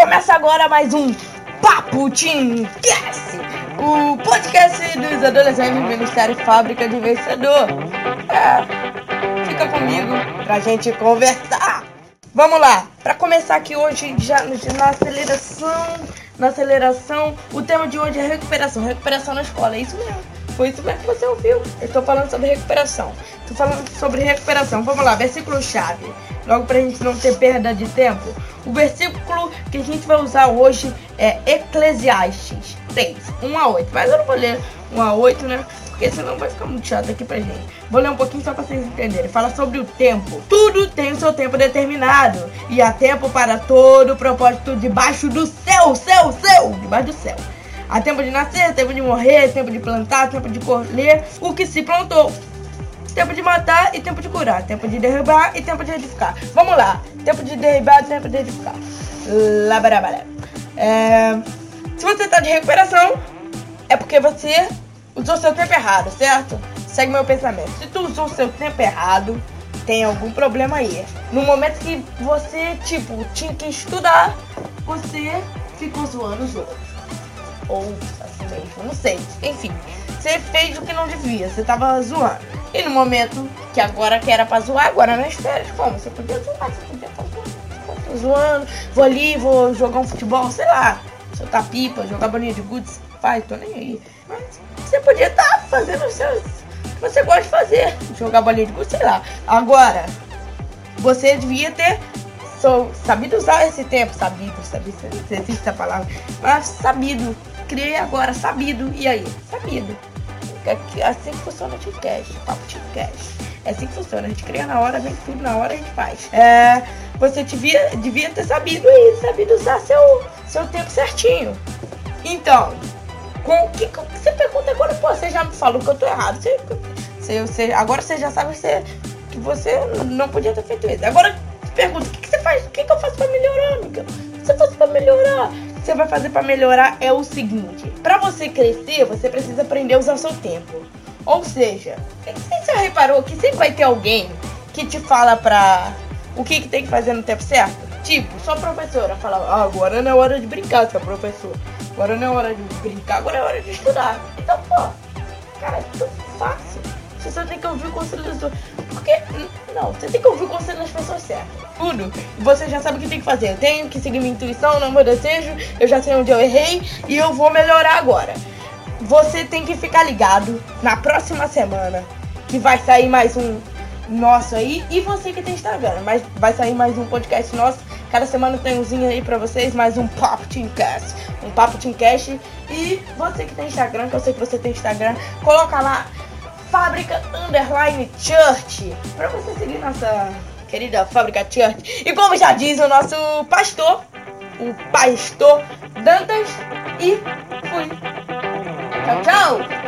Começa agora mais um Papo Team Cast, o podcast dos adolescentes do Ministério Fábrica de Vencedor. É, fica comigo pra gente conversar. Vamos lá, pra começar aqui hoje, já na aceleração, na aceleração, o tema de hoje é recuperação, recuperação na escola, é isso mesmo. Foi isso mesmo que você ouviu. Eu tô falando sobre recuperação. Tô falando sobre recuperação. Vamos lá, versículo chave. Logo pra gente não ter perda de tempo. O versículo que a gente vai usar hoje é Eclesiastes 3, 1 a 8. Mas eu não vou ler 1 a 8, né? Porque senão vai ficar muito chato aqui pra gente. Vou ler um pouquinho só pra vocês entenderem. Fala sobre o tempo. Tudo tem o seu tempo determinado. E há tempo para todo propósito debaixo do céu, céu, céu. Debaixo do céu. Há tempo de nascer, tempo de morrer, tempo de plantar, tempo de colher o que se plantou. Tempo de matar e tempo de curar. Tempo de derrubar e tempo de edificar. Vamos lá. Tempo de derrubar e tempo de edificar. Labarabara. É... Se você tá de recuperação, é porque você usou seu tempo errado, certo? Segue meu pensamento. Se tu usou seu tempo errado, tem algum problema aí. No momento que você, tipo, tinha que estudar, você ficou zoando os outros. Ou assim mesmo, não sei. Enfim, você fez o que não devia, você tava zoando. E no momento que agora que era pra zoar, agora nas férias, como? Você podia zoar, você podia estar tô zoando, vou ali, vou jogar um futebol, sei lá, soltar pipa, jogar bolinha de gude, faz, tô nem aí. Mas você podia estar tá fazendo o seu. Você gosta de fazer, jogar bolinha de gude, sei lá. Agora, você devia ter sou, sabido usar esse tempo, sabido, sabido, se existe essa palavra, mas sabido, criei agora, sabido, e aí? Sabido. É assim que funciona o Teamcast, papo Teamcast. É assim que funciona, a gente cria na hora, vem tudo na hora, a gente faz. É, você devia, devia ter sabido aí, sabido usar seu, seu tempo certinho. Então, com que, que você pergunta agora, pô, você já me falou que eu tô errado. Você, você, você agora você já sabe que você, que você não podia ter feito isso. Agora pergunta, você vai fazer pra melhorar é o seguinte. Pra você crescer, você precisa aprender a usar o seu tempo. Ou seja, você já reparou que sempre vai ter alguém que te fala pra o que, que tem que fazer no tempo certo? Tipo, sua professora fala, ah, agora não é hora de brincar, seu professor. Agora não é hora de brincar, agora é hora de estudar. Então, pô, cara, é tudo fácil. Você só tem que ouvir o conselho das pessoas. Porque, não, você tem que ouvir o conselho das pessoas certas. Tudo. Você já sabe o que tem que fazer. Eu tenho que seguir minha intuição, não meu desejo. Eu já sei onde eu errei e eu vou melhorar agora. Você tem que ficar ligado na próxima semana que vai sair mais um nosso aí. E você que tem Instagram, mas vai sair mais um podcast nosso. Cada semana tem umzinho aí pra vocês, mais um Papo Teamcast. Um Papo Teamcast. E você que tem Instagram, que eu sei que você tem Instagram, coloca lá Fábrica Underline Church. Pra você seguir nossa querida Fábrica Church. E como já diz o nosso pastor, o pastor Dantas. E fui. Tchau, tchau.